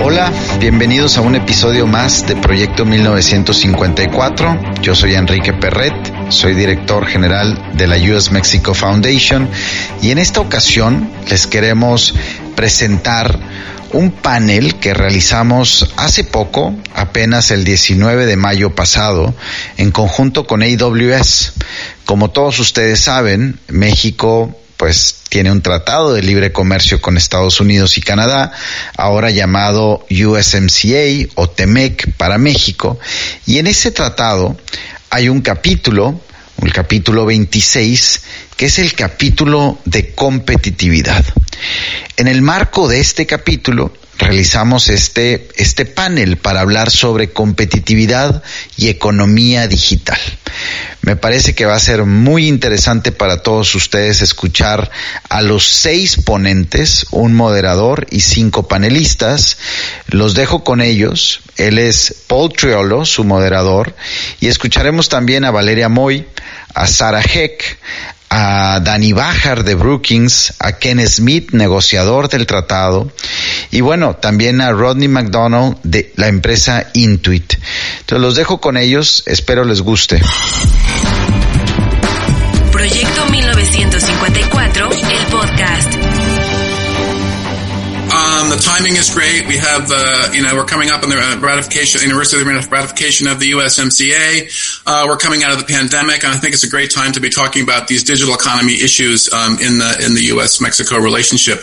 Hola, bienvenidos a un episodio más de Proyecto 1954. Yo soy Enrique Perret, soy director general de la US Mexico Foundation y en esta ocasión les queremos presentar un panel que realizamos hace poco, apenas el 19 de mayo pasado, en conjunto con AWS. Como todos ustedes saben, México pues tiene un tratado de libre comercio con Estados Unidos y Canadá, ahora llamado USMCA o TEMEC para México, y en ese tratado hay un capítulo, el capítulo 26, que es el capítulo de competitividad. En el marco de este capítulo realizamos este, este panel para hablar sobre competitividad y economía digital. Me parece que va a ser muy interesante para todos ustedes escuchar a los seis ponentes, un moderador y cinco panelistas. Los dejo con ellos. Él es Paul Triolo, su moderador, y escucharemos también a Valeria Moy, a Sara Heck, a Danny Bajar de Brookings, a Ken Smith, negociador del tratado, y bueno, también a Rodney McDonald de la empresa Intuit. Entonces los dejo con ellos, espero les guste. Proyecto 1954, el podcast. The timing is great. We have, uh, you know, we're coming up on the ratification, anniversary of the ratification of the USMCA. Uh, we're coming out of the pandemic, and I think it's a great time to be talking about these digital economy issues um, in the in the U.S.-Mexico relationship.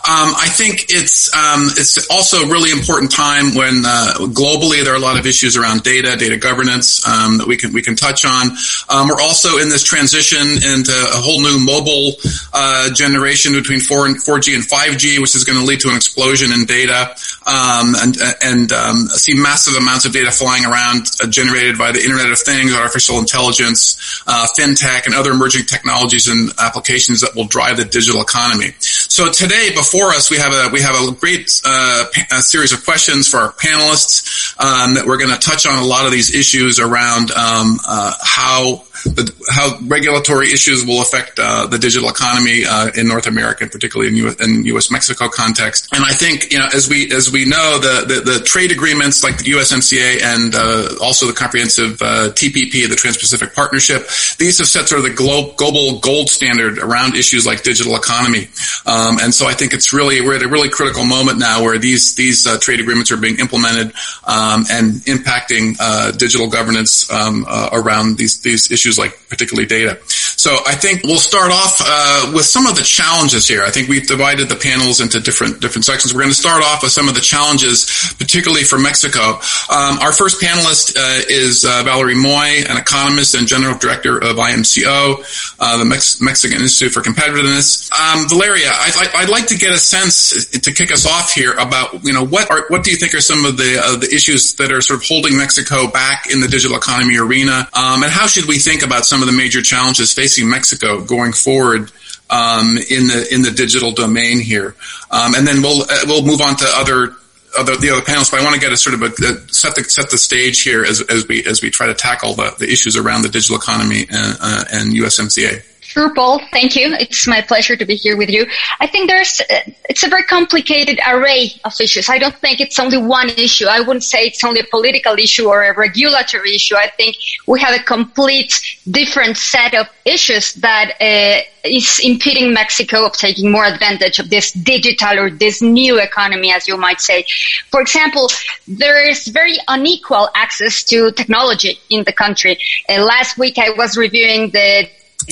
Um, I think it's um, it's also a really important time when uh, globally there are a lot of issues around data, data governance um, that we can we can touch on. Um, we're also in this transition into a whole new mobile uh, generation between 4 and 4G and 5G, which is going to lead to an explosion in data um, and, and um, see massive amounts of data flying around uh, generated by the Internet of Things, artificial intelligence, uh, fintech, and other emerging technologies and applications that will drive the digital economy. So today, before us, we have a we have a great uh, a series of questions for our panelists um, that we're going to touch on a lot of these issues around um, uh, how the, how regulatory issues will affect uh, the digital economy uh, in North America, particularly in, US, in U.S. Mexico context. And I think you know, as we as we know, the the, the trade agreements like the USMCA and uh, also the comprehensive uh, TPP, the Trans-Pacific Partnership, these have set sort of the glo- global gold standard around issues like digital economy. Um, and so I think it's really we're at a really critical moment now where these these uh, trade agreements are being implemented um, and impacting uh, digital governance um, around these these issues issues like particularly data. So I think we'll start off uh, with some of the challenges here. I think we've divided the panels into different different sections. We're going to start off with some of the challenges, particularly for Mexico. Um, our first panelist uh, is uh, Valerie Moy, an economist and general director of IMCO, uh, the Mex- Mexican Institute for Competitiveness. Um, Valeria, I'd, I'd, like to get a sense to kick us off here about you know what are what do you think are some of the uh, the issues that are sort of holding Mexico back in the digital economy arena, um, and how should we think about some of the major challenges facing Mexico going forward um, in the in the digital domain here, um, and then we'll uh, we'll move on to other other the other panels. But I want to get a sort of a, a set the set the stage here as as we as we try to tackle the, the issues around the digital economy and, uh, and USMCA. Sure, Paul. Thank you. It's my pleasure to be here with you. I think there's, uh, it's a very complicated array of issues. I don't think it's only one issue. I wouldn't say it's only a political issue or a regulatory issue. I think we have a complete different set of issues that uh, is impeding Mexico of taking more advantage of this digital or this new economy, as you might say. For example, there is very unequal access to technology in the country. Uh, last week I was reviewing the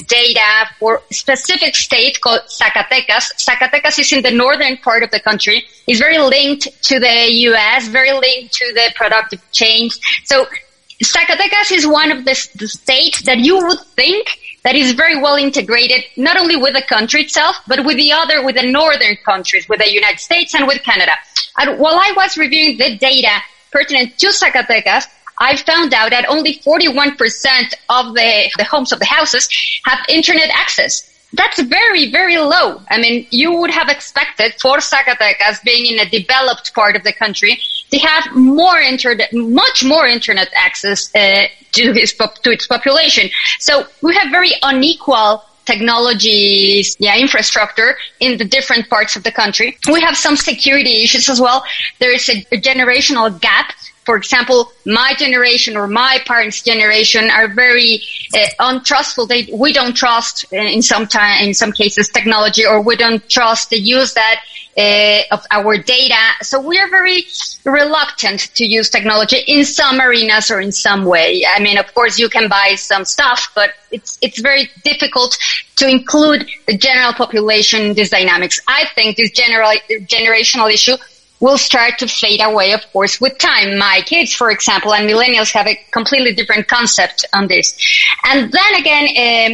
data for specific state called Zacatecas. Zacatecas is in the northern part of the country. It's very linked to the U.S., very linked to the productive change. So Zacatecas is one of the, the states that you would think that is very well integrated, not only with the country itself, but with the other, with the northern countries, with the United States and with Canada. And while I was reviewing the data pertinent to Zacatecas, I found out that only 41% of the, the homes of the houses have internet access. That's very, very low. I mean, you would have expected for Zacatecas being in a developed part of the country to have more internet, much more internet access uh, to, his, to its population. So we have very unequal technologies, yeah, infrastructure in the different parts of the country. We have some security issues as well. There is a, a generational gap for example, my generation or my parents' generation are very uh, untrustful. They, we don't trust uh, in some time, in some cases, technology, or we don't trust the use that uh, of our data. So we are very reluctant to use technology in some arenas or in some way. I mean, of course, you can buy some stuff, but it's it's very difficult to include the general population in these dynamics. I think this general generational issue will start to fade away, of course, with time. My kids, for example, and millennials have a completely different concept on this. And then again,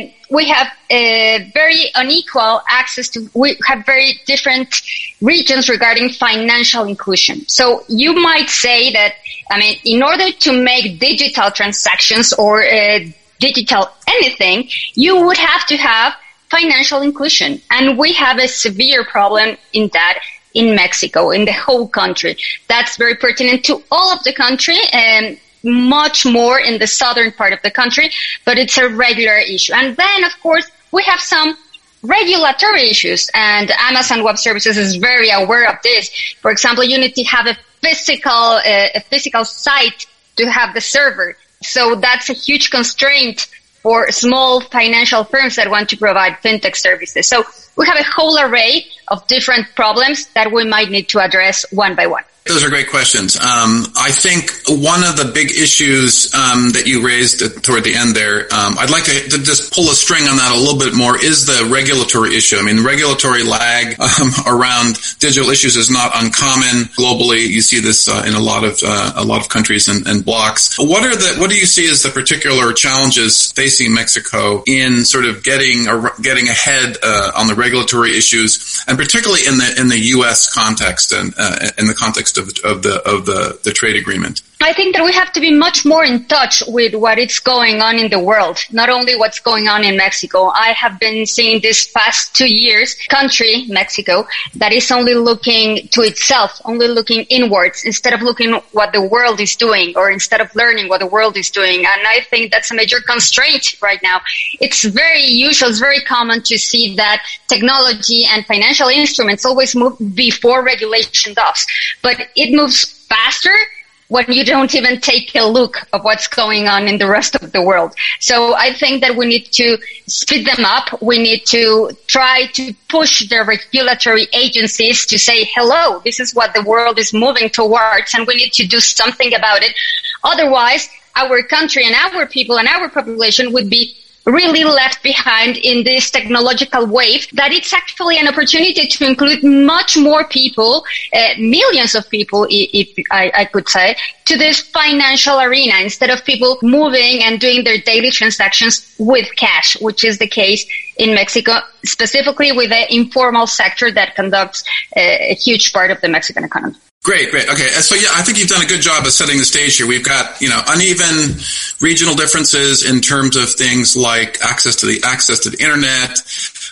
um, we have a very unequal access to, we have very different regions regarding financial inclusion. So you might say that, I mean, in order to make digital transactions or uh, digital anything, you would have to have financial inclusion. And we have a severe problem in that in Mexico, in the whole country. That's very pertinent to all of the country and much more in the southern part of the country, but it's a regular issue. And then, of course, we have some regulatory issues and Amazon Web Services is very aware of this. For example, you need to have a physical, uh, a physical site to have the server. So that's a huge constraint for small financial firms that want to provide fintech services. So we have a whole array of different problems that we might need to address one by one. Those are great questions. Um, I think one of the big issues um, that you raised toward the end there, um, I'd like to, to, just pull a string on that a little bit more, is the regulatory issue. I mean, regulatory lag um, around digital issues is not uncommon globally. You see this uh, in a lot of uh, a lot of countries and, and blocks. What are the what do you see as the particular challenges facing Mexico in sort of getting or getting ahead uh, on the regulatory issues, and particularly in the in the U.S. context and uh, in the context of, of the of the, the trade agreement? I think that we have to be much more in touch with what is going on in the world, not only what's going on in Mexico. I have been seeing this past two years country, Mexico, that is only looking to itself, only looking inwards instead of looking what the world is doing or instead of learning what the world is doing. And I think that's a major constraint right now. It's very usual, it's very common to see that technology and financial instruments always move before regulation does. But it moves faster when you don't even take a look of what's going on in the rest of the world. So I think that we need to speed them up. We need to try to push the regulatory agencies to say, hello, this is what the world is moving towards and we need to do something about it. Otherwise, our country and our people and our population would be really left behind in this technological wave that it's actually an opportunity to include much more people, uh, millions of people, if I, I, could say, to this financial arena instead of people moving and doing their daily transactions with cash, which is the case in Mexico, specifically with the informal sector that conducts a, a huge part of the Mexican economy. Great, great. Okay. So yeah, I think you've done a good job of setting the stage here. We've got, you know, uneven regional differences in terms of things like access to the access to the internet,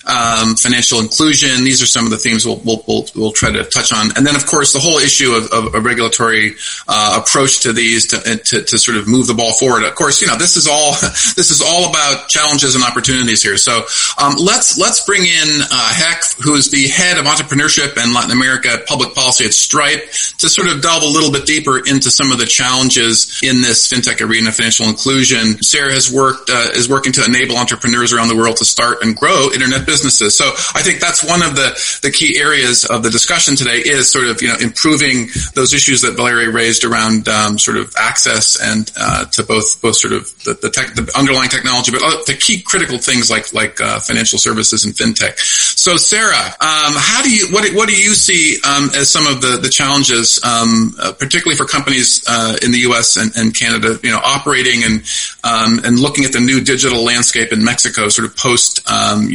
um, financial inclusion. These are some of the themes we'll, we'll, we'll, we'll, try to touch on. And then, of course, the whole issue of, of a regulatory uh, approach to these to, to, to, sort of move the ball forward. Of course, you know, this is all this is all about challenges and opportunities here. So um, let's let's bring in uh, Heck, who is the head of entrepreneurship and Latin America public policy at Stripe, to sort of delve a little bit deeper into some of the challenges in this fintech arena, financial inclusion. Sarah has worked uh, is working to enable entrepreneurs around the world to start and grow internet businesses. So I think that's one of the, the key areas of the discussion today is sort of, you know, improving those issues that Valeria raised around um, sort of access and uh, to both, both sort of the, the, tech, the underlying technology, but the key critical things like, like uh, financial services and fintech. So Sarah, um, how do you, what, what do you see um, as some of the, the challenges, um, uh, particularly for companies uh, in the U.S. And, and, Canada, you know, operating and um, and looking at the new digital landscape in Mexico, sort of post um,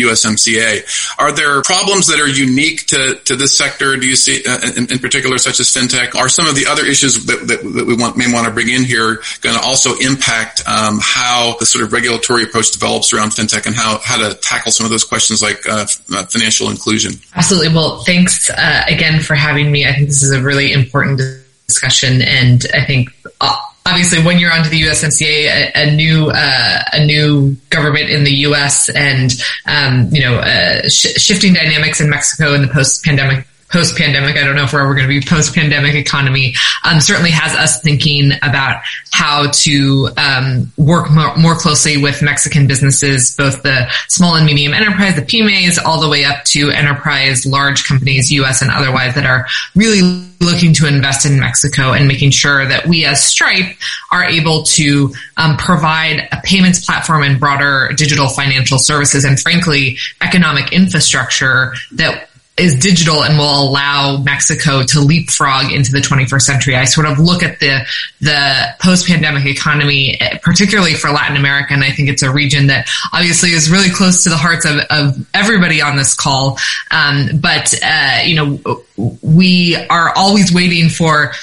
Are there problems that are unique to, to this sector? Do you see, uh, in, in, particular, such as fintech? Are some of the other issues that, that, that we want, may want to bring in here going to also impact um, how the sort of regulatory approach develops around fintech and how, how to tackle some of those questions like uh, uh financial inclusion? Absolutely. Well, thanks uh, again for having me. I think this is a really important discussion, and I think uh, obviously when you're onto the USMCA, a, a new uh, a new government in the U.S. and um, you know uh, sh- shifting dynamics in Mexico in the post-pandemic post pandemic. I don't know if we're ever going to be post pandemic economy. Um, certainly has us thinking about how to um, work more, more, closely with Mexican businesses, both the small and medium enterprise, the PYMEs, all the way up to enterprise, large companies, U.S. and otherwise, that are really looking to invest in Mexico and making sure that we as Stripe are able to um, provide a payments platform and broader digital financial services and frankly economic infrastructure that is digital and will allow Mexico to leapfrog into the 21st century. I sort of look at the the post-pandemic economy, particularly for Latin America, and I think it's a region that obviously is really close to the hearts of, of everybody on this call. Um, but uh, you know, we are always waiting for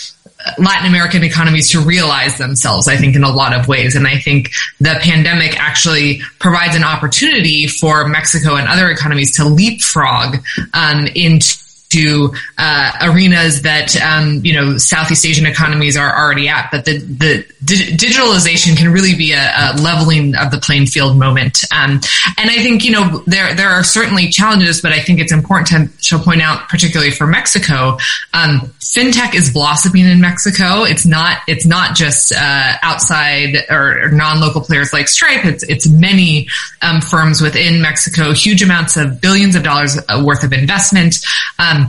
Latin American economies to realize themselves, I think, in a lot of ways. And I think the pandemic actually provides an opportunity for Mexico and other economies to leapfrog um, into to uh, arenas that um, you know Southeast Asian economies are already at. But the the di- digitalization can really be a, a, leveling of the playing field moment. Um, and I think you know there there are certainly challenges, but I think it's important to, to point out, particularly for Mexico, um, fintech is blossoming in Mexico. It's not it's not just uh, outside or, or non-local players like Stripe. It's it's many um, firms within Mexico, huge amounts of billions of dollars uh, worth of investment. Um,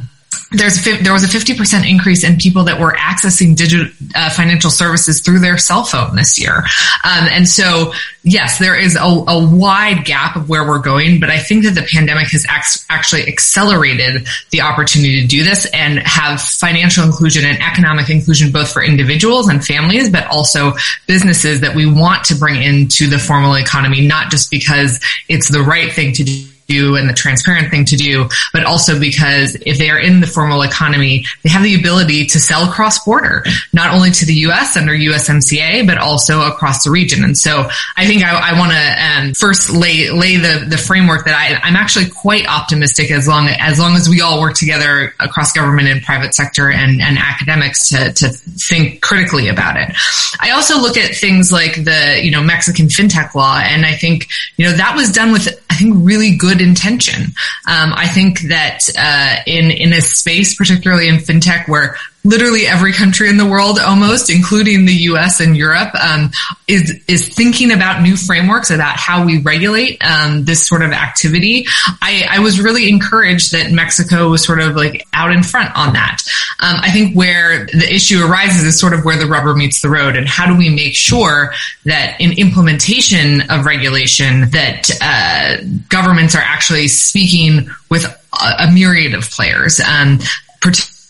there's there was a 50% increase in people that were accessing digital uh, financial services through their cell phone this year. Um, and so, yes, there is a, a, wide gap of where we're going, but I think that the pandemic has ac- actually accelerated the opportunity to do this and have financial inclusion and economic inclusion both for individuals and families, but also businesses that we want to bring into the formal economy, not just because it's the right thing to do do and the transparent thing to do, but also because if they are in the formal economy, they have the ability to sell cross border, not only to the U.S. under USMCA, but also across the region. And so I think I, I want to um, first lay lay the the framework that I, I'm actually quite optimistic as long as long as we all work together across government and private sector and, and academics to to think critically about it. I also look at things like the you know Mexican fintech law, and I think you know that was done with I think really good good intention. Um, I think that uh, in in a space, particularly in fintech, where literally every country in the world, almost including the U.S. and Europe, um, is is thinking about new frameworks about how we regulate um, this sort of activity. I, I, was really encouraged that Mexico was sort of like out in front on that. Um, I think where the issue arises is sort of where the rubber meets the road, and how do we make sure that in implementation of regulation that uh, governments are actually speaking with a, a myriad of players. Um,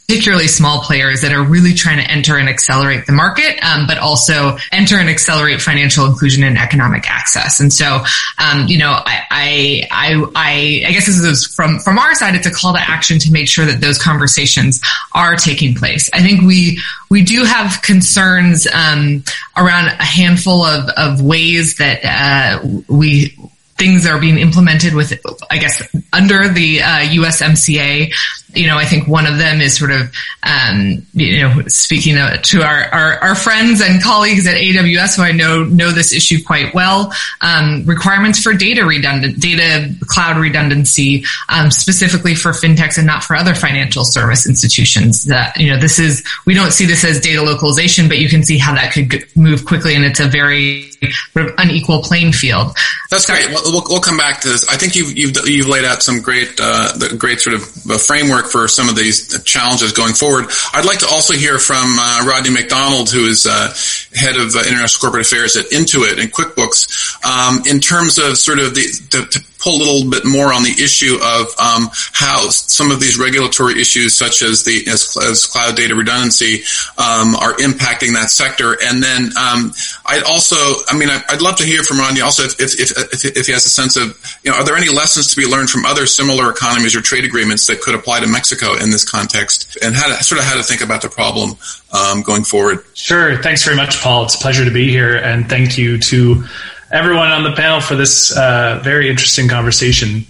particularly small players that are really trying to enter and accelerate the market, um, but also enter and accelerate financial inclusion and economic access. And so, um, you know, I, I, I, I guess this is from from our side, it's a call to action to make sure that those conversations are taking place. I think we we do have concerns um, around a handful of of ways that uh, we things are being implemented with, I guess, under the uh, USMCA you know, I think one of them is sort of, um, you know, speaking to our, our, our, friends and colleagues at AWS who I know know this issue quite well. Um, requirements for data redundant, data cloud redundancy, um, specifically for fintechs and not for other financial service institutions. That you know, this is we don't see this as data localization, but you can see how that could move quickly, and it's a very sort of unequal playing field. That's great. We'll, we'll, come back to this. I think you've you've, you've laid out some great uh, great sort of framework for some of these challenges going forward. I'd like to also hear from uh, Rodney McDonald, who is uh, head of uh, international corporate affairs at Intuit and QuickBooks, um, in terms of sort of the, the pull a little bit more on the issue of um, how some of these regulatory issues, such as the as, as cloud data redundancy, um, are impacting that sector. And then um, I'd also, I mean, I'd love to hear from Rodney also if, if, if, if, he has a sense of, you know, are there any lessons to be learned from other similar economies or trade agreements that could apply to Mexico in this context, and how to sort of how to think about the problem um, going forward? Sure. Thanks very much, Paul. It's a pleasure to be here, and thank you to everyone on the panel for this uh, very interesting conversation.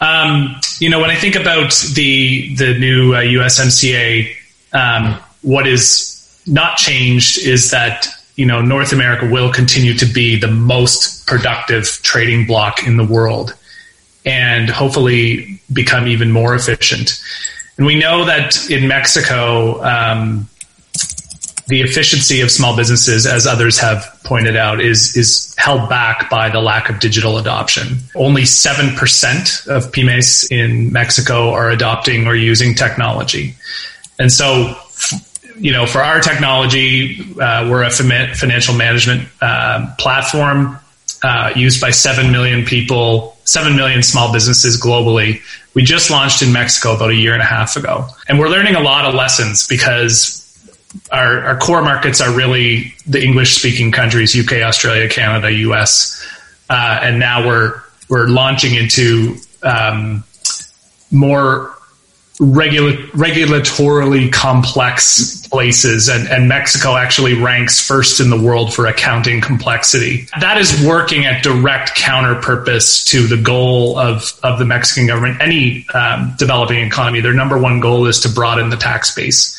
Um, you know, when I think about the the new uh, USMCA, um, what is not changed is that you know North America will continue to be the most productive trading bloc in the world, and hopefully become even more efficient. And we know that in Mexico, um, the efficiency of small businesses, as others have pointed out, is is held back by the lack of digital adoption. Only seven percent of pymes in Mexico are adopting or using technology, and so. You know, for our technology, uh, we're a financial management uh, platform uh, used by 7 million people, 7 million small businesses globally. We just launched in Mexico about a year and a half ago. And we're learning a lot of lessons because our, our core markets are really the English speaking countries, UK, Australia, Canada, US. Uh, and now we're, we're launching into um, more regula- regulatorily complex places, and, and Mexico actually ranks first in the world for accounting complexity. That is working at direct counter purpose to the goal of, of the Mexican government. Any um, developing economy, their number one goal is to broaden the tax base.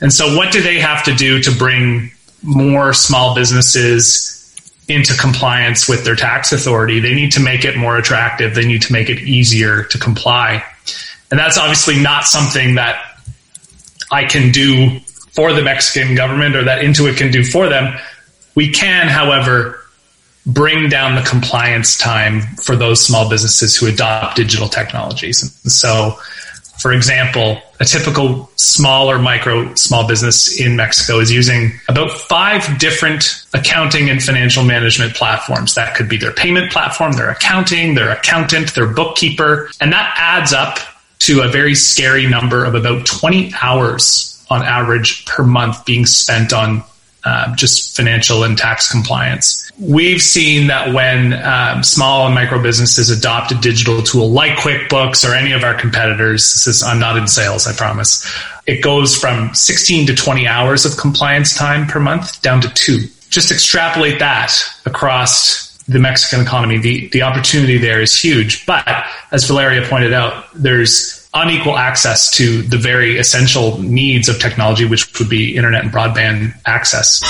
And so, what do they have to do to bring more small businesses into compliance with their tax authority? They need to make it more attractive. They need to make it easier to comply. And that's obviously not something that I can do for the Mexican government or that Intuit can do for them. We can, however, bring down the compliance time for those small businesses who adopt digital technologies. And so for example, a typical small or micro small business in Mexico is using about five different accounting and financial management platforms. That could be their payment platform, their accounting, their accountant, their bookkeeper. And that adds up to a very scary number of about 20 hours on average per month being spent on uh, just financial and tax compliance. We've seen that when um, small and micro businesses adopt a digital tool like QuickBooks or any of our competitors, this is, I'm not in sales, I promise, it goes from 16 to 20 hours of compliance time per month down to two. Just extrapolate that across the Mexican economy. The, the opportunity there is huge. But as Valeria pointed out, there's unequal access to the very essential needs of technology, which would be internet and broadband access.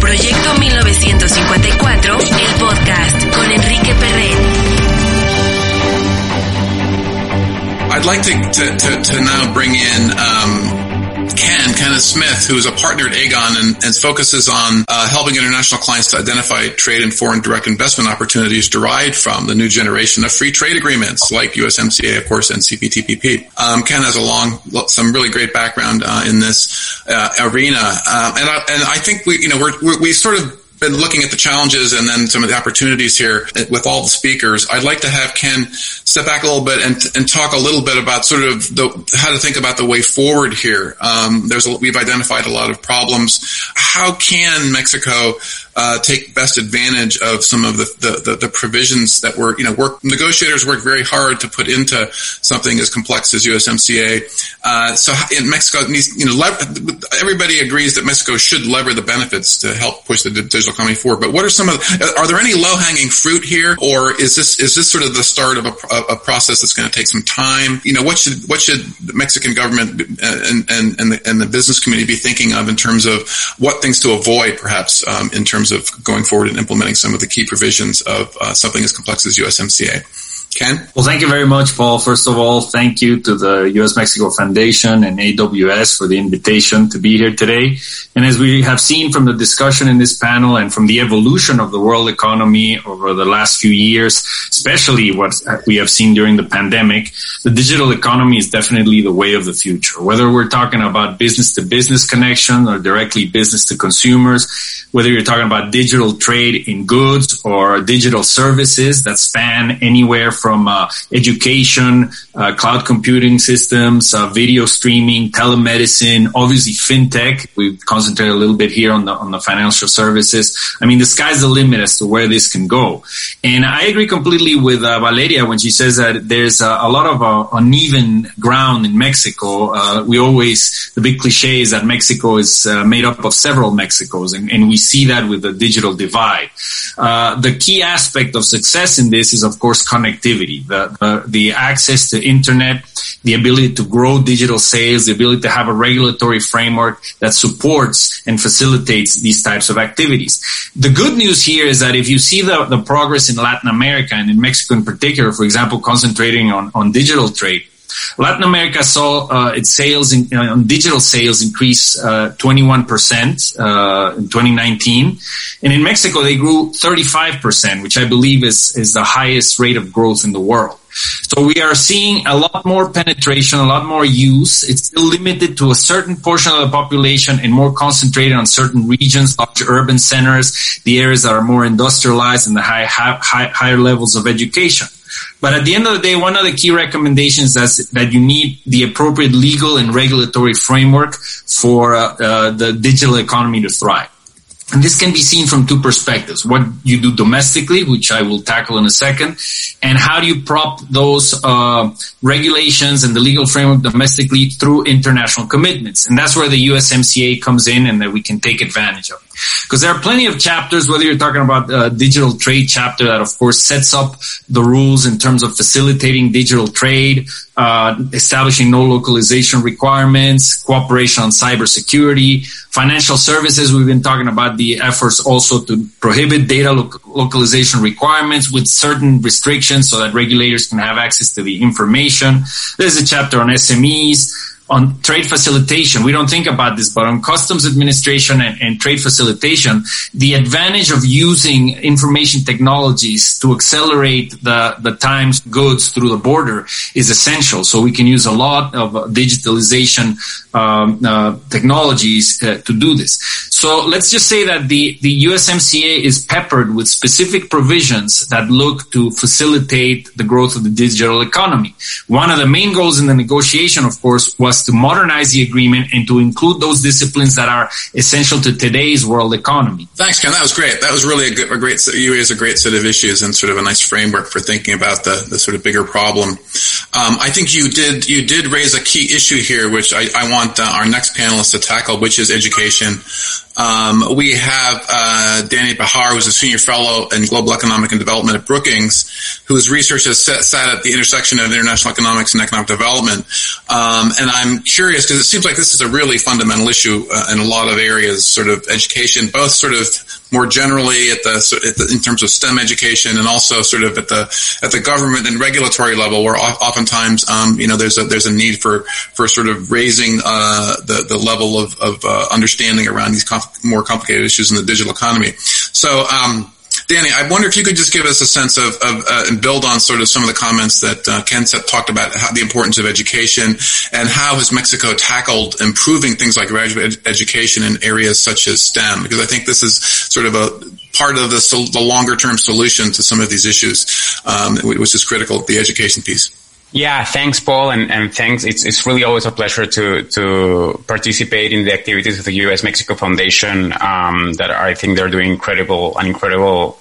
Proyecto 1954, el podcast con Enrique Perret. I'd like to, to, to, to now bring in um, Ken, Kenneth Smith, who is a partner at AGON and, and focuses on uh, helping international clients to identify trade and foreign direct investment opportunities derived from the new generation of free trade agreements like USMCA, of course, and CPTPP. Um, Ken has a long, some really great background uh, in this uh, arena, uh, and I, and I think we, you know, we're, we're we sort of been looking at the challenges and then some of the opportunities here with all the speakers. I'd like to have Ken step back a little bit and, and talk a little bit about sort of the, how to think about the way forward here. Um, there's a, we've identified a lot of problems. How can Mexico uh, take best advantage of some of the, the, the, the, provisions that were, you know, work negotiators work very hard to put into something as complex as USMCA. Uh, so in Mexico needs, you know, everybody agrees that Mexico should lever the benefits to help push the digital economy forward. But what are some of, are there any low hanging fruit here, or is this is this sort of the start of a process that's going to take some time? You know, what should what should the Mexican government and and and the, and the business community be thinking of in terms of what things to avoid, perhaps um, in terms of going forward and implementing some of the key provisions of uh, something as complex as USMCA? Ken? Well, thank you very much, Paul. First of all, thank you to the U.S. Mexico Foundation and AWS for the invitation to be here today. And as we have seen from the discussion in this panel and from the evolution of the world economy over the last few years, especially what we have seen during the pandemic, the digital economy is definitely the way of the future. Whether we're talking about business to business connection or directly business to consumers, whether you're talking about digital trade in goods or digital services that span anywhere from uh, education, uh, cloud computing systems, uh, video streaming, telemedicine, obviously fintech. We've concentrated a little bit here on the on the financial services. I mean, the sky's the limit as to where this can go. And I agree completely with uh, Valeria when she says that there's a lot of uh, uneven ground in Mexico. Uh, we always the big cliche is that Mexico is made up of several Mexicos, and, and, we see that with the digital divide. the key aspect of success in this is, of course, connectivity the, the, the access to internet, the ability to grow digital sales, the ability to have a regulatory framework that supports and facilitates these types of activities. The good news here is that if you see the, the progress in Latin America and in Mexico in particular, for example, concentrating on, on digital trade, Latin America saw uh, its sales in, uh, digital sales increase uh, 21% uh, in 2019, and in Mexico they grew 35%, which I believe is is the highest rate of growth in the world. So we are seeing a lot more penetration, a lot more use. It's still limited to a certain portion of the population and more concentrated on certain regions, large urban centers, the areas that are more industrialized and the high, high, higher levels of education. But at the end of the day, one of the key recommendations is that you need the appropriate legal and regulatory framework for uh, uh, the digital economy to thrive. And this can be seen from two perspectives. What you do domestically, which I will tackle in a second, and how do you prop those uh, regulations and the legal framework domestically through international commitments. And that's where the USMCA comes in and that we can take advantage of. Because there are plenty of chapters, whether you're talking about a digital trade chapter that of course sets up the rules in terms of facilitating digital trade, uh, establishing no localization requirements, cooperation on cybersecurity, financial services. We've been talking about the efforts also to prohibit data lo- localization requirements with certain restrictions so that regulators can have access to the information. There's a chapter on SMEs on trade facilitation. We don't think about this, but on customs administration and, and, trade facilitation, the advantage of using information technologies to accelerate the, the times goods through the border is essential. So we can use a lot of digitalization um, uh, technologies uh, to do this. So let's just say that the, the USMCA is peppered with specific provisions that look to facilitate the growth of the digital economy. One of the main goals in the negotiation, of course, was to modernize the agreement and to include those disciplines that are essential to today's world economy. Thanks, Ken. That was great. That was really a, good, a great, you raised a great set of issues and sort of a nice framework for thinking about the, the sort of bigger problem. Um, I think you did, you did raise a key issue here, which I, I want uh, our next panelist to tackle, which is education. Um, we have uh, Danny Bahar, who's a senior fellow in global economic and development at Brookings, whose research has set, sat at the intersection of international economics and economic development. Um, and I'm curious because it seems like this is a really fundamental issue uh, in a lot of areas, sort of education, both sort of more generally at the, at the, in terms of STEM education and also sort of at the at the government and regulatory level, where oftentimes um, you know there's a there's a need for for sort of raising uh, the the level of of uh, understanding around these more complicated issues in the digital economy. So. Um, Danny, I wonder if you could just give us a sense of, of uh, and build on sort of some of the comments that uh, Ken talked about how, the importance of education and how has Mexico tackled improving things like graduate ed- education in areas such as STEM? Because I think this is sort of a part of the, the longer term solution to some of these issues, um, which is critical, the education piece. Yeah, thanks, Paul, and, and thanks. It's, it's really always a pleasure to to participate in the activities of the U.S. Mexico Foundation. Um, that I think they're doing incredible an incredible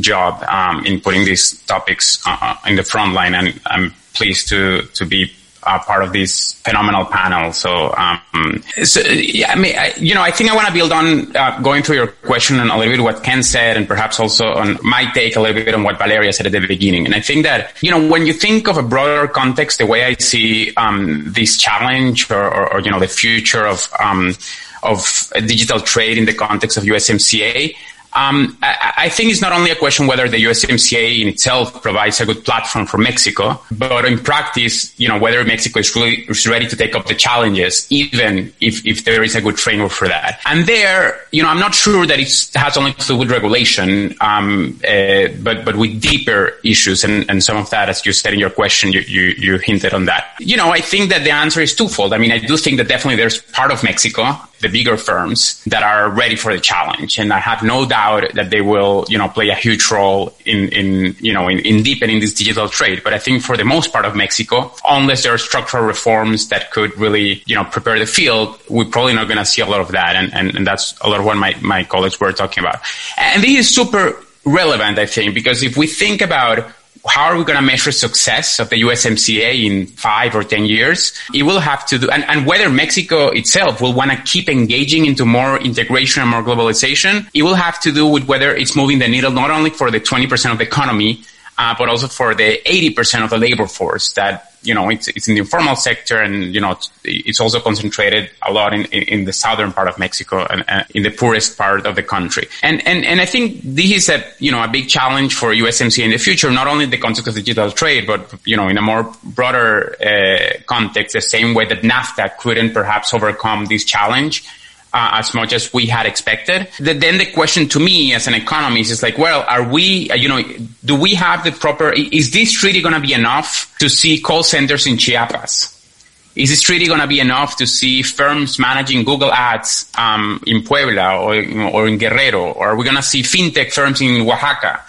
job um, in putting these topics uh, uh in the front line, and I'm pleased to to be uh, part of this phenomenal panel. So, um, so yeah, I mean, I, you know, I think I want to build on uh, going through your question and a little bit what Ken said, and perhaps also on my take a little bit on what Valeria said at the beginning. And I think that you know, when you think of a broader context, the way I see um, this challenge or, or, or, you know, the future of um, of digital trade in the context of USMCA. Um, I, think it's not only a question whether the USMCA in itself provides a good platform for Mexico, but in practice, you know, whether Mexico is really is ready to take up the challenges, even if, if there is a good framework for that. And there, you know, I'm not sure that it has only to do with regulation, um, uh, but but with deeper issues, and, and some of that, as you said in your question, you, you you hinted on that. You know, I think that the answer is twofold. I mean, I do think that definitely there's part of Mexico the bigger firms that are ready for the challenge. And I have no doubt that they will, you know, play a huge role in, in you know, in, in deepening this digital trade. But I think for the most part of Mexico, unless there are structural reforms that could really, you know, prepare the field, we're probably not going to see a lot of that. And, and, and that's a lot of what my, my colleagues were talking about. And this is super relevant, I think, because if we think about how are we going to measure success of the USMCA in five or 10 years? It will have to do, and, and whether Mexico itself will want to keep engaging into more integration and more globalization, it will have to do with whether it's moving the needle not only for the 20% of the economy, uh, but also for the 80% of the labor force that, you know, it's, it's in the informal sector and, you know, it's also concentrated a lot in, in the southern part of Mexico and uh, in the poorest part of the country. And, and, and I think this is a, you know, a big challenge for USMC in the future, not only in the context of digital trade, but, you know, in a more broader uh, context, the same way that NAFTA couldn't perhaps overcome this challenge uh, as much as we had expected. The, then the question to me as an economist is like, well, are we, uh, you know, do we have the proper, is this really going to be enough to see call centers in Chiapas? Is this really going to be enough to see firms managing Google Ads um, in Puebla or, or in Guerrero? Or are we going to see fintech firms in Oaxaca?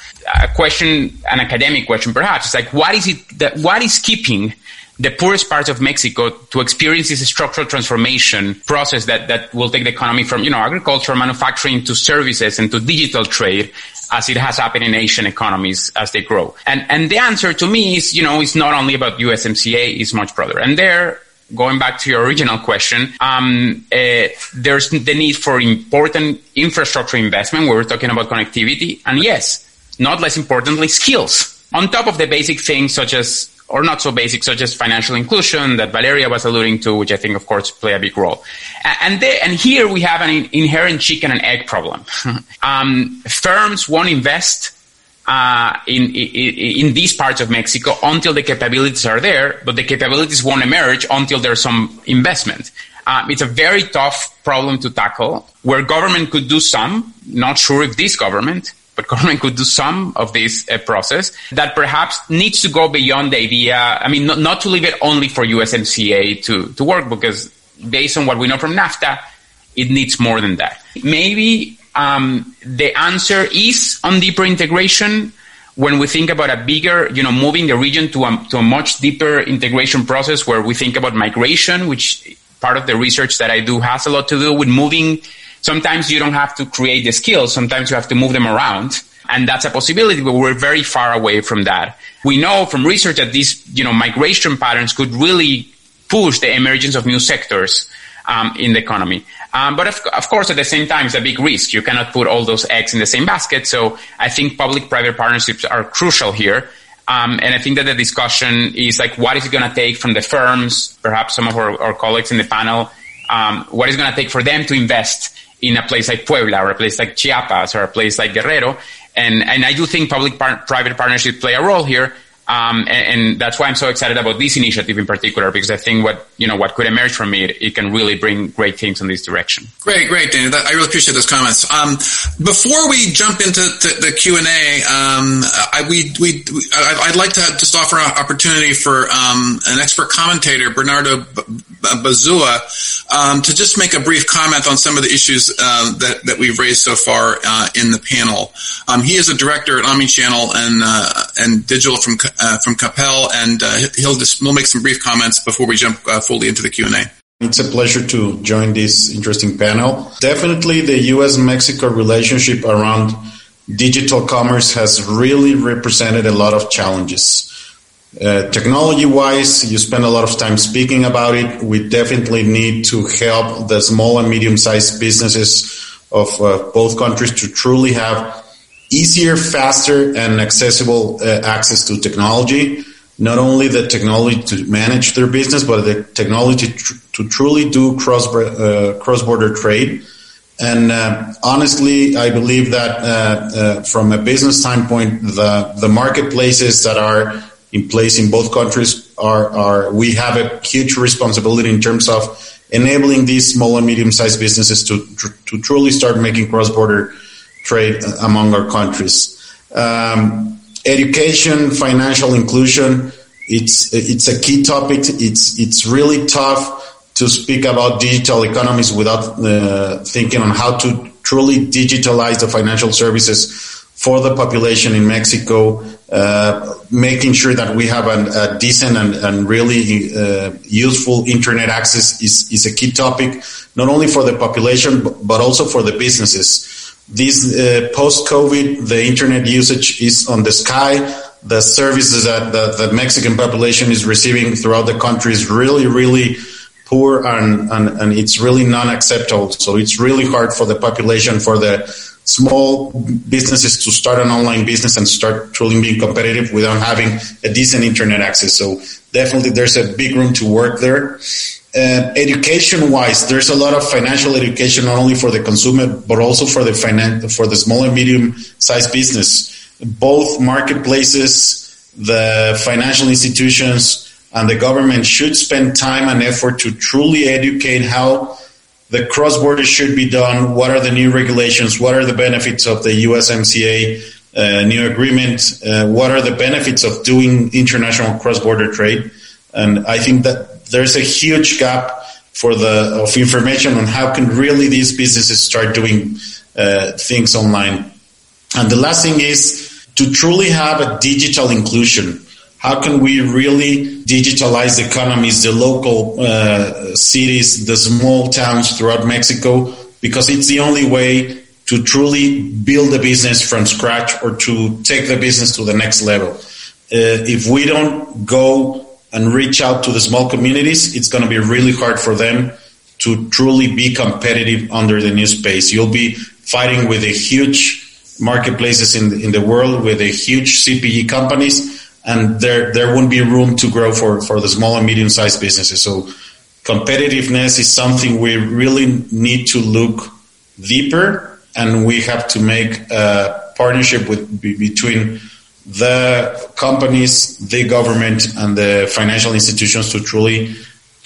A question, an academic question perhaps, is like, what is it that, what is keeping the poorest parts of Mexico to experience this structural transformation process that, that will take the economy from, you know, agriculture, manufacturing to services and to digital trade as it has happened in Asian economies as they grow. And, and the answer to me is, you know, it's not only about USMCA, it's much broader. And there, going back to your original question, um, uh, there's the need for important infrastructure investment. we're talking about connectivity. And yes, not less importantly, skills. On top of the basic things such as or not so basic, such as financial inclusion that Valeria was alluding to, which I think, of course, play a big role. And, they, and here we have an inherent chicken and egg problem. um, firms won't invest uh, in, in, in these parts of Mexico until the capabilities are there, but the capabilities won't emerge until there's some investment. Um, it's a very tough problem to tackle where government could do some, not sure if this government, but government could do some of this uh, process that perhaps needs to go beyond the idea. I mean, not, not to leave it only for USMCA to, to work because based on what we know from NAFTA, it needs more than that. Maybe um, the answer is on deeper integration when we think about a bigger, you know, moving the region to a, to a much deeper integration process where we think about migration, which part of the research that I do has a lot to do with moving Sometimes you don't have to create the skills. Sometimes you have to move them around. And that's a possibility, but we're very far away from that. We know from research that these, you know, migration patterns could really push the emergence of new sectors um, in the economy. Um, but of, of, course, at the same time, it's a big risk. You cannot put all those eggs in the same basket. So I think public-private partnerships are crucial here. Um, and I think that the discussion is like, what is it going to take from the firms, perhaps some of our, our colleagues in the panel, um, what is going to take for them to invest in a place like Puebla or a place like Chiapas or a place like Guerrero. And, and I do think public par- private partnerships play a role here. Um, and, and, that's why I'm so excited about this initiative in particular, because I think what, you know, what could emerge from it, it can really bring great things in this direction. Great, great, Danny. That, I really appreciate those comments. Um, before we jump into the Q and A, um, I, we, we, I'd like to just offer an opportunity for, um, an expert commentator, Bernardo Bazua, um, to just make a brief comment on some of the issues, uh, that, that we've raised so far, uh, in the panel. He is a director at Omnichannel and, uh, and digital from uh, from Coppel, and uh, he'll just we'll make some brief comments before we jump uh, fully into the Q and A. It's a pleasure to join this interesting panel. Definitely, the U.S. Mexico relationship around digital commerce has really represented a lot of challenges. Uh, technology wise, you spend a lot of time speaking about it. We definitely need to help the small and medium sized businesses of uh, both countries to truly have easier, faster, and accessible uh, access to technology. Not only the technology to manage their business, but the technology tr- to truly do cross uh, cross border trade. And uh, honestly, I believe that uh, uh, from a business standpoint, the the marketplaces that are in place in both countries are are we have a huge responsibility in terms of enabling these small and medium sized businesses to to truly start making cross border trade among our countries. Um, education, financial inclusion, it's it's a key topic. It's it's really tough to speak about digital economies without uh, thinking on how to truly digitalize the financial services for the population in Mexico, uh, making sure that we have an, a decent and, and really uh, useful internet access is, is a key topic, not only for the population, but also for the businesses. This uh, post-COVID, the internet usage is on the sky. The services that the, the Mexican population is receiving throughout the country is really, really poor and, and, and it's really non-acceptable. So it's really hard for the population, for the small businesses to start an online business and start truly being competitive without having a decent internet access. So definitely there's a big room to work there. Uh, education wise, there's a lot of financial education, not only for the consumer, but also for the finan- for the small and medium sized business. Both marketplaces, the financial institutions, and the government should spend time and effort to truly educate how the cross border should be done. What are the new regulations? What are the benefits of the USMCA uh, new agreement? Uh, what are the benefits of doing international cross border trade? And I think that there's a huge gap for the of information on how can really these businesses start doing uh, things online. And the last thing is to truly have a digital inclusion how can we really digitalize economies, the local uh, cities, the small towns throughout Mexico? Because it's the only way to truly build a business from scratch or to take the business to the next level. Uh, if we don't go and reach out to the small communities, it's going to be really hard for them to truly be competitive under the new space. You'll be fighting with a huge marketplaces in the, in the world with the huge CPG companies and there there won't be room to grow for for the small and medium sized businesses. So competitiveness is something we really need to look deeper, and we have to make a partnership with between the companies, the government, and the financial institutions to truly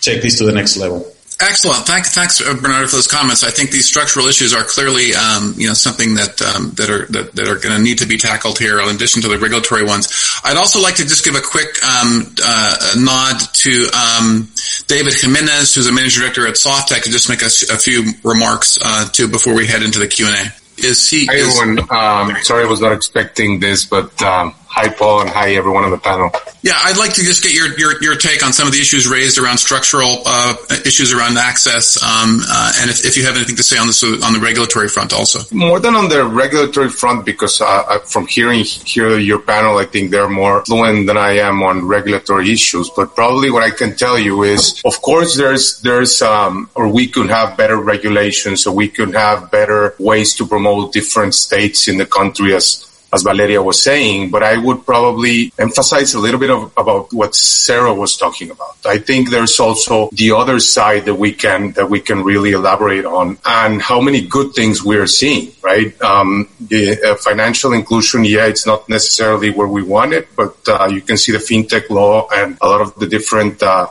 take this to the next level. Excellent. Thanks, thanks, uh, Bernardo, for those comments. I think these structural issues are clearly, um, you know, something that um, that are that, that are going to need to be tackled here, in addition to the regulatory ones. I'd also like to just give a quick um, uh, nod to um, David Jimenez, who's a managing director at Softtek, to just make a, a few remarks uh, too before we head into the Q and A. Is he? Hi, is, everyone. Um, sorry, I was not expecting this, but um, Hi, Paul, and hi, everyone on the panel. Yeah, I'd like to just get your, your, your take on some of the issues raised around structural uh, issues around access, um, uh, and if, if you have anything to say on this on the regulatory front also. More than on the regulatory front, because uh, from hearing here your panel, I think they're more fluent than I am on regulatory issues. But probably what I can tell you is, of course, there's there's um, or we could have better regulations, or we could have better ways to promote different states in the country as as Valeria was saying, but I would probably emphasize a little bit of, about what Sarah was talking about. I think there's also the other side that we can that we can really elaborate on, and how many good things we're seeing. Right, um, the uh, financial inclusion. Yeah, it's not necessarily where we want it, but uh, you can see the fintech law and a lot of the different. Uh,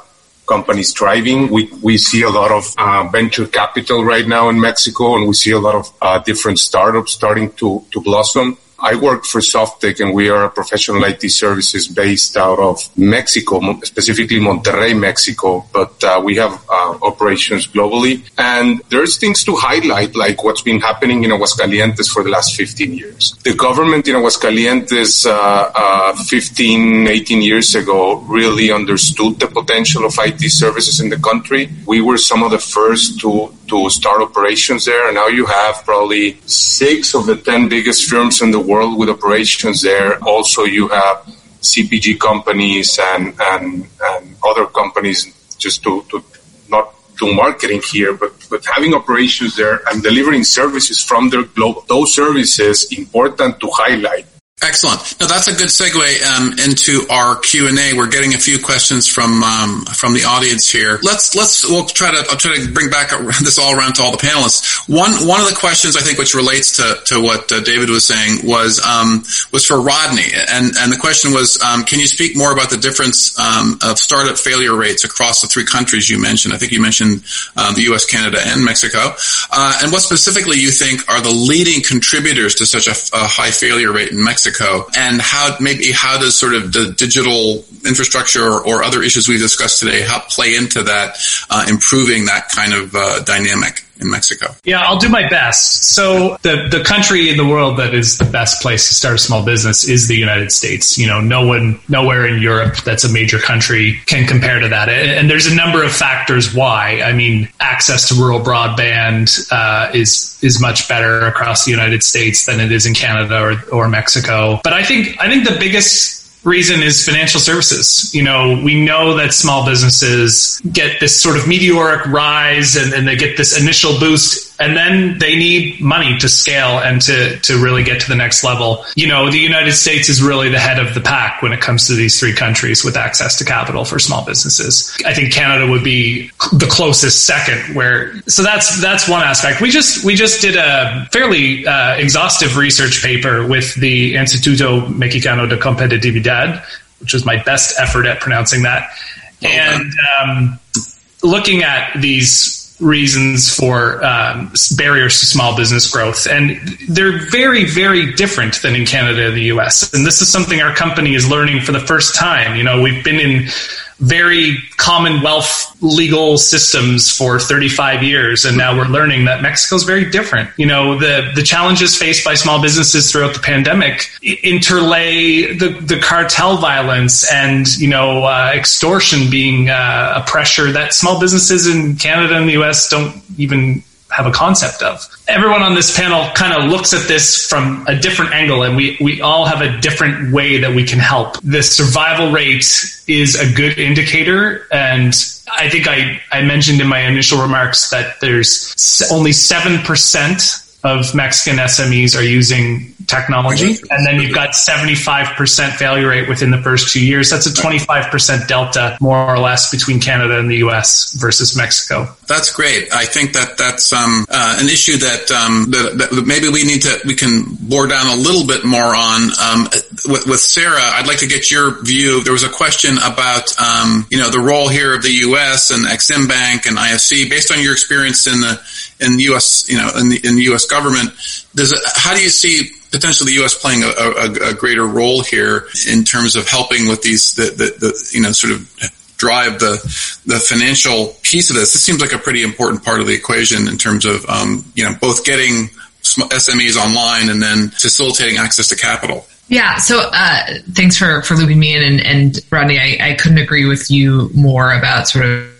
companies thriving. We we see a lot of uh, venture capital right now in Mexico, and we see a lot of uh, different startups starting to to blossom. I work for Softtek and we are a professional IT services based out of Mexico, specifically Monterrey, Mexico, but uh, we have uh, operations globally. And there's things to highlight, like what's been happening in Aguascalientes for the last 15 years. The government in Aguascalientes uh, uh 15, 18 years ago really understood the potential of IT services in the country. We were some of the first to, to start operations there. And now you have probably six of the 10 biggest firms in the world with operations there. Also, you have CPG companies and, and, and other companies just to, to not do marketing here, but, but having operations there and delivering services from their globe. Those services important to highlight Excellent. No, that's a good segue um, into our Q and A. We're getting a few questions from um, from the audience here. Let's let's we'll try to I'll try to bring back this all around to all the panelists. One one of the questions I think which relates to to what uh, David was saying was um, was for Rodney, and and the question was, um, can you speak more about the difference um, of startup failure rates across the three countries you mentioned? I think you mentioned um, the U.S., Canada, and Mexico, uh, and what specifically you think are the leading contributors to such a, a high failure rate in Mexico. Mexico and how maybe how does sort of the digital infrastructure or, or other issues we've discussed today help play into that, uh, improving that kind of uh, dynamic? In Mexico? Yeah, I'll do my best. So the the country in the world that is the best place to start a small business is the United States. You know, no one nowhere in Europe that's a major country can compare to that. And there's a number of factors why. I mean, access to rural broadband uh, is is much better across the United States than it is in Canada or, or Mexico. But I think I think the biggest reason is financial services. You know, we know that small businesses get this sort of meteoric rise and, and, they get this initial boost and then they need money to scale and to, to really get to the next level. You know, the United States is really the head of the pack when it comes to these three countries with access to capital for small businesses. I think Canada would be the closest second where, so that's, that's one aspect. We just, we just did a fairly uh, exhaustive research paper with the Instituto Mexicano de Competitividad, which was my best effort at pronouncing that. And, um, looking at these reasons for um, barriers to small business growth. And they're very, very different than in Canada and the US. And this is something our company is learning for the first time. You know, we've been in very commonwealth legal systems for 35 years and now we're learning that Mexico's very different. You know, the the challenges faced by small businesses throughout the pandemic interlay the the cartel violence and, you know, uh, extortion being uh, a pressure that small businesses in Canada and the US don't even have a concept of. Everyone on this panel kind of looks at this from a different angle, and we, we all have a different way that we can help. The survival rate is a good indicator, and I think I, I mentioned in my initial remarks that there's only 7% of Mexican SMEs are using technology. And then you've got 75% failure rate within the first two years. That's a 25% delta, more or less, between Canada and the US versus Mexico. That's great. I think that that's um, uh, an issue that, um, that, that, maybe we need to, we can bore down a little bit more on. Um, with, with, Sarah, I'd like to get your view. There was a question about, um, you know, the role here of the US and Exim Bank and IFC based on your experience in the, in the U.S. You know, in the in U.S. government. Does it, how do you see potentially the U.S. playing a, a, a, greater role here in terms of helping with these the, the, the you know sort of drive the the financial piece of this? This seems like a pretty important part of the equation in terms of um, you know both getting SMEs online and then facilitating access to capital. Yeah. So, uh, thanks for, for looping me in. And, and Rodney, I, I couldn't agree with you more about sort of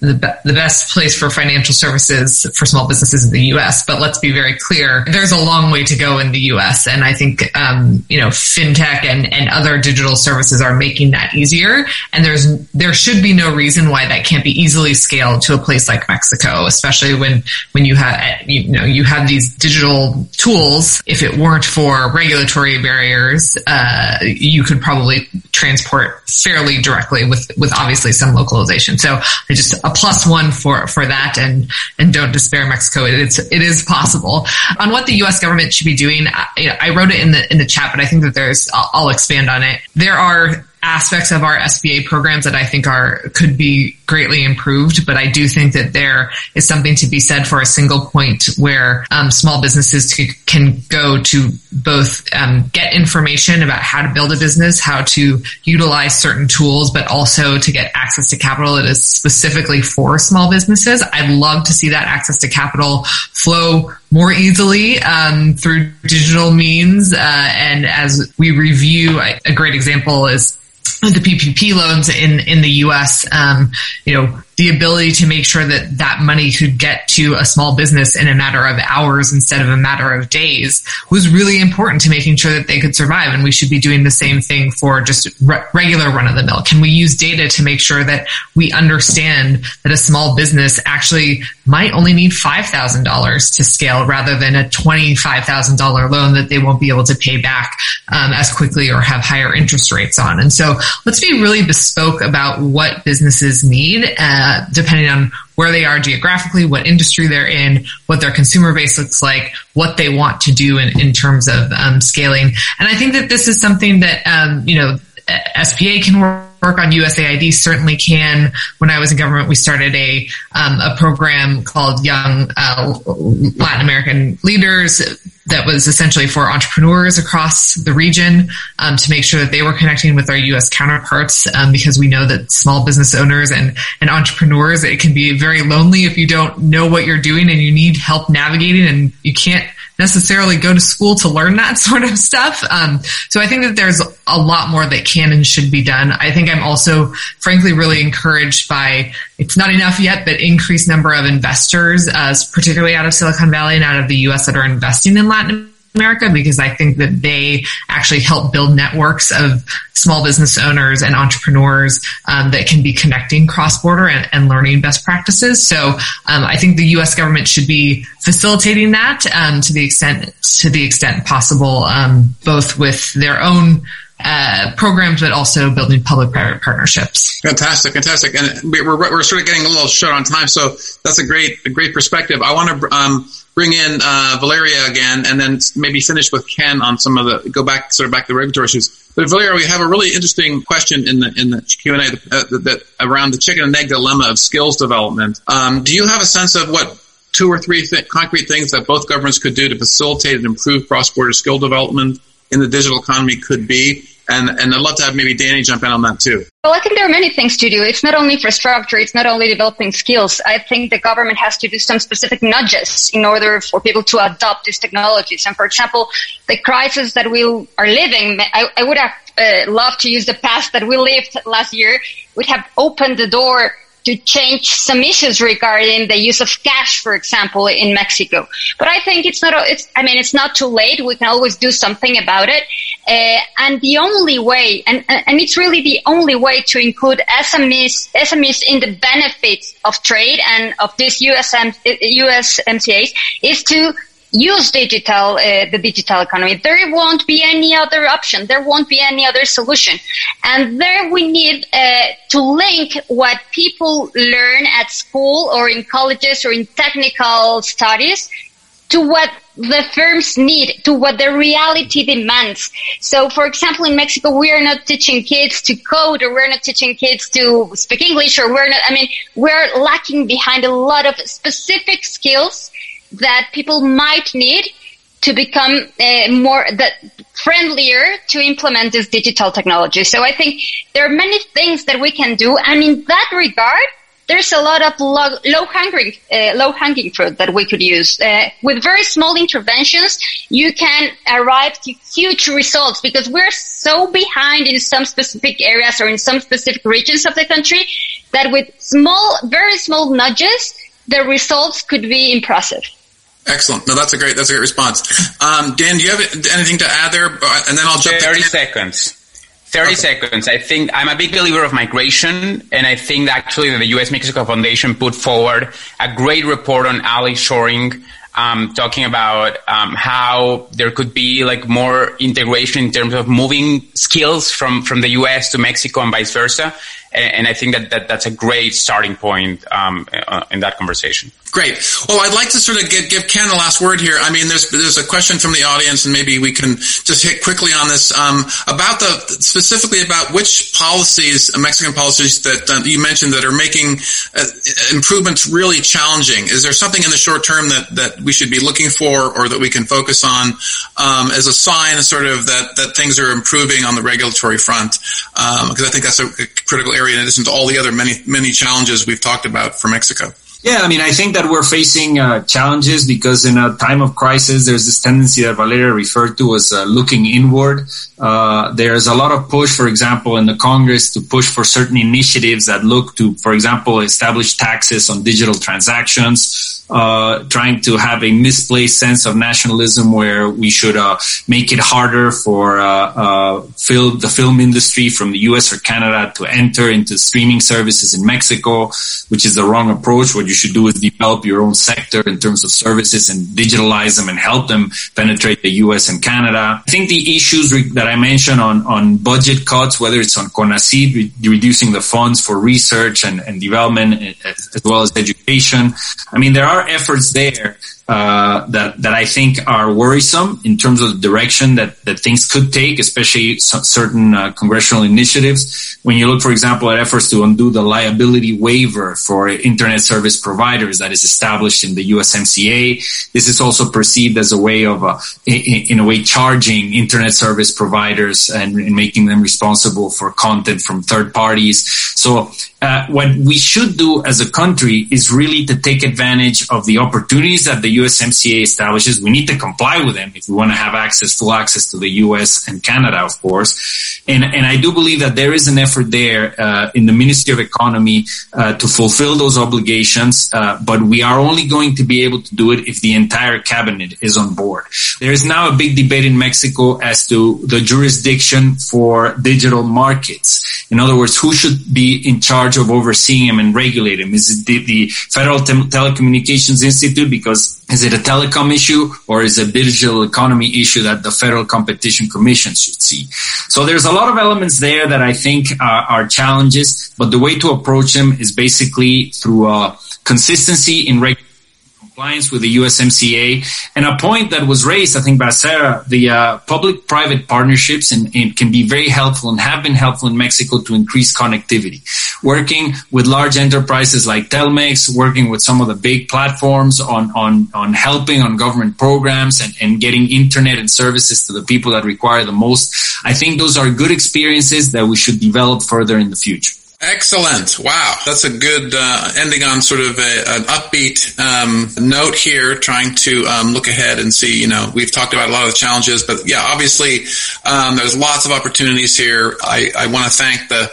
the, the best place for financial services for small businesses in the U.S. But let's be very clear: there's a long way to go in the U.S. And I think um, you know fintech and, and other digital services are making that easier. And there's there should be no reason why that can't be easily scaled to a place like Mexico, especially when when you have you know you have these digital tools. If it weren't for regulatory barriers, uh, you could probably transport fairly directly with with obviously some localization. So just a plus one for, for that and, and don't despair Mexico. It's, it is possible. On what the U.S. government should be doing, I, I wrote it in the, in the chat, but I think that there's, I'll, I'll expand on it. There are aspects of our SBA programs that I think are could be greatly improved, but I do think that there is something to be said for a single point where um, small businesses can go to both um, get information about how to build a business, how to utilize certain tools, but also to get access to capital that is specifically for small businesses. I'd love to see that access to capital flow more easily um, through digital means. Uh, and as we review, a great example is the PPP loans in in the U.S. Um, you know, the ability to make sure that that money could get to a small business in a matter of hours instead of a matter of days was really important to making sure that they could survive. And we should be doing the same thing for just re- regular run of the mill. Can we use data to make sure that we understand that a small business actually might only need $5,000 to scale rather than a $25,000 loan that they won't be able to pay back um, as quickly or have higher interest rates on. And so let's be really bespoke about what businesses need, uh, depending on where they are geographically, what industry they're in, what their consumer base looks like, what they want to do in, in terms of um, scaling. And I think that this is something that, um, you know, SBA can work work on USAID certainly can. When I was in government, we started a um, a program called Young uh, Latin American Leaders that was essentially for entrepreneurs across the region um, to make sure that they were connecting with our U.S. counterparts um, because we know that small business owners and, and entrepreneurs it can be very lonely if you don't know what you're doing and you need help navigating and you can't necessarily go to school to learn that sort of stuff. Um, so I think that there's a lot more that can and should be done. I think I'm also, frankly, really encouraged by it's not enough yet, but increased number of investors, uh, particularly out of Silicon Valley and out of the U.S. that are investing in Latin America because I think that they actually help build networks of small business owners and entrepreneurs um, that can be connecting cross border and, and, learning best practices. So um, I think the U.S. government should be facilitating that um, to the extent to the extent possible, um, both with their own uh, programs, but also building public-private partnerships. Fantastic, fantastic, and we're, we're sort of getting a little short on time, so that's a great a great perspective. I want to um, bring in uh, Valeria again, and then maybe finish with Ken on some of the go back sort of back to the regulatory issues. But Valeria, we have a really interesting question in the in the Q and A uh, that, around the chicken and egg dilemma of skills development. Um, do you have a sense of what two or three th- concrete things that both governments could do to facilitate and improve cross-border skill development in the digital economy could be? And, and I'd love to have maybe Danny jump in on that too. Well, I think there are many things to do. It's not only infrastructure, it's not only developing skills. I think the government has to do some specific nudges in order for people to adopt these technologies. And for example, the crisis that we are living, I, I would have uh, loved to use the past that we lived last year, would have opened the door to change some issues regarding the use of cash, for example, in Mexico. But I think it's not, it's, I mean, it's not too late. We can always do something about it. Uh, and the only way, and, and it's really the only way to include SMEs, SMEs in the benefits of trade and of these USM, USMCAs is to use digital, uh, the digital economy. There won't be any other option. There won't be any other solution. And there we need uh, to link what people learn at school or in colleges or in technical studies to what the firms need, to what the reality demands. So, for example, in Mexico, we are not teaching kids to code or we're not teaching kids to speak English or we're not, I mean, we're lacking behind a lot of specific skills that people might need to become uh, more that friendlier to implement this digital technology. So I think there are many things that we can do, and in that regard, there's a lot of low, low hanging uh, low hanging fruit that we could use. Uh, with very small interventions, you can arrive to huge results because we're so behind in some specific areas or in some specific regions of the country that with small, very small nudges, the results could be impressive. Excellent. No, that's a great, that's a great response. Um, Dan, do you have anything to add there? Uh, and then I'll jump 30 seconds. 30 okay. seconds. I think I'm a big believer of migration, and I think actually the U.S. Mexico Foundation put forward a great report on ally shoring, um, talking about um, how there could be like more integration in terms of moving skills from from the U.S. to Mexico and vice versa. And, and I think that, that that's a great starting point um, uh, in that conversation. Great. Well, I'd like to sort of give, give Ken the last word here. I mean, there's there's a question from the audience, and maybe we can just hit quickly on this um, about the specifically about which policies, Mexican policies that uh, you mentioned that are making uh, improvements really challenging. Is there something in the short term that that we should be looking for, or that we can focus on um, as a sign, sort of that that things are improving on the regulatory front? Because um, I think that's a critical area in addition to all the other many many challenges we've talked about for Mexico. Yeah, I mean, I think that we're facing uh, challenges because in a time of crisis, there's this tendency that Valeria referred to as uh, looking inward. Uh, there's a lot of push, for example, in the Congress to push for certain initiatives that look to, for example, establish taxes on digital transactions, uh, trying to have a misplaced sense of nationalism where we should uh, make it harder for uh, film, the film industry from the U.S. or Canada to enter into streaming services in Mexico, which is the wrong approach. What you should do is develop your own sector in terms of services and digitalize them and help them penetrate the U.S. and Canada. I think the issues re- that I mentioned on, on budget cuts, whether it's on CONACYT, re- reducing the funds for research and, and development as, as well as education. I mean, there are efforts there uh, that that I think are worrisome in terms of the direction that that things could take, especially certain uh, congressional initiatives. When you look, for example, at efforts to undo the liability waiver for internet service providers that is established in the USMCA, this is also perceived as a way of, uh, in, in, a way, charging internet service providers and, and making them responsible for content from third parties. So uh, what we should do as a country is really to take advantage of the opportunities that the USMCA establishes. We need to comply with them if we want to have access, full access to the US and Canada, of course. And, and I do believe that there is an effort there uh, in the Ministry of Economy uh, to fulfill those obligations, uh, but we are only going to be able to do it if the entire cabinet is on board. There is now a big debate in Mexico as to the jurisdiction for digital markets. In other words, who should be in charge of overseeing them and regulating them? Is it the, the Federal Te- Telecommunications Institute because is it a telecom issue or is it a digital economy issue that the Federal Competition Commission should see? So there's a lot of elements there that I think are, are challenges, but the way to approach them is basically through uh, consistency in regulation compliance with the USMCA. And a point that was raised, I think, by Sarah, the uh, public-private partnerships and, and, can be very helpful and have been helpful in Mexico to increase connectivity. Working with large enterprises like Telmex, working with some of the big platforms on on on helping on government programs and, and getting internet and services to the people that require the most. I think those are good experiences that we should develop further in the future. Excellent. Wow. That's a good uh, ending on sort of a, an upbeat um, note here, trying to um, look ahead and see, you know, we've talked about a lot of the challenges, but yeah, obviously um, there's lots of opportunities here. I, I want to thank the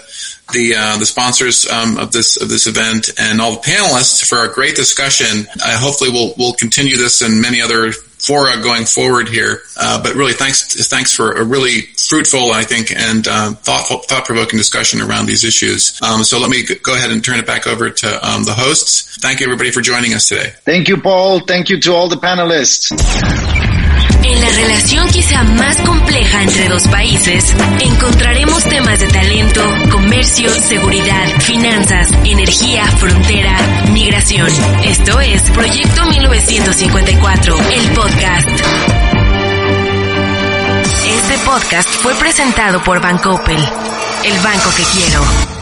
the uh, the sponsors um, of this of this event and all the panelists for a great discussion. Uh, hopefully, we'll we'll continue this and many other fora going forward here. Uh, but really, thanks thanks for a really fruitful, I think, and uh, thoughtful, thought provoking discussion around these issues. Um, so let me go ahead and turn it back over to um, the hosts. Thank you, everybody, for joining us today. Thank you, Paul. Thank you to all the panelists. En la relación quizá más compleja entre dos países, encontraremos temas de talento, comercio, seguridad, finanzas, energía, frontera, migración. Esto es Proyecto 1954, el podcast. Este podcast fue presentado por Bancoppel, el banco que quiero.